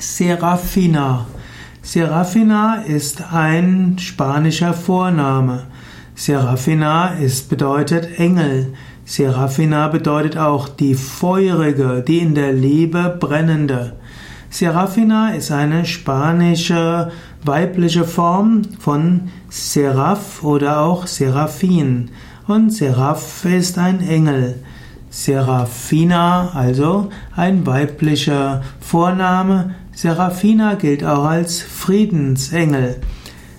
Serafina. Serafina ist ein spanischer Vorname. Serafina ist, bedeutet Engel. Serafina bedeutet auch die feurige, die in der Liebe brennende. Serafina ist eine spanische weibliche Form von Seraph oder auch Seraphin. Und Seraph ist ein Engel. Serafina, also ein weiblicher Vorname. Serafina gilt auch als Friedensengel.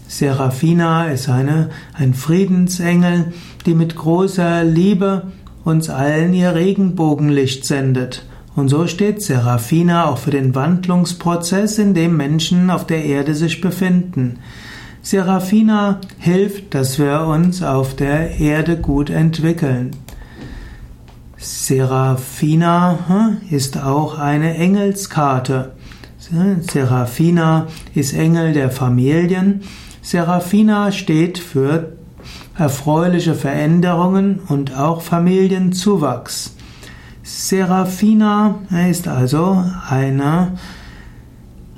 Serafina ist eine, ein Friedensengel, die mit großer Liebe uns allen ihr Regenbogenlicht sendet. Und so steht Serafina auch für den Wandlungsprozess, in dem Menschen auf der Erde sich befinden. Serafina hilft, dass wir uns auf der Erde gut entwickeln. Serafina hm, ist auch eine Engelskarte. Serafina ist Engel der Familien. Serafina steht für erfreuliche Veränderungen und auch Familienzuwachs. Serafina ist also eine,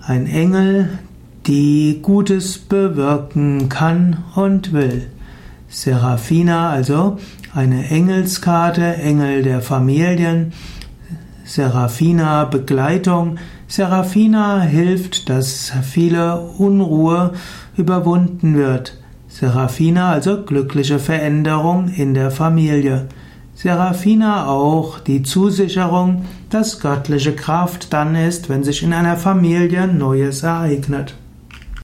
ein Engel, die Gutes bewirken kann und will. Serafina, also eine Engelskarte, Engel der Familien, Serafina Begleitung. Serafina hilft, dass viele Unruhe überwunden wird. Serafina also glückliche Veränderung in der Familie. Serafina auch die Zusicherung, dass göttliche Kraft dann ist, wenn sich in einer Familie Neues ereignet.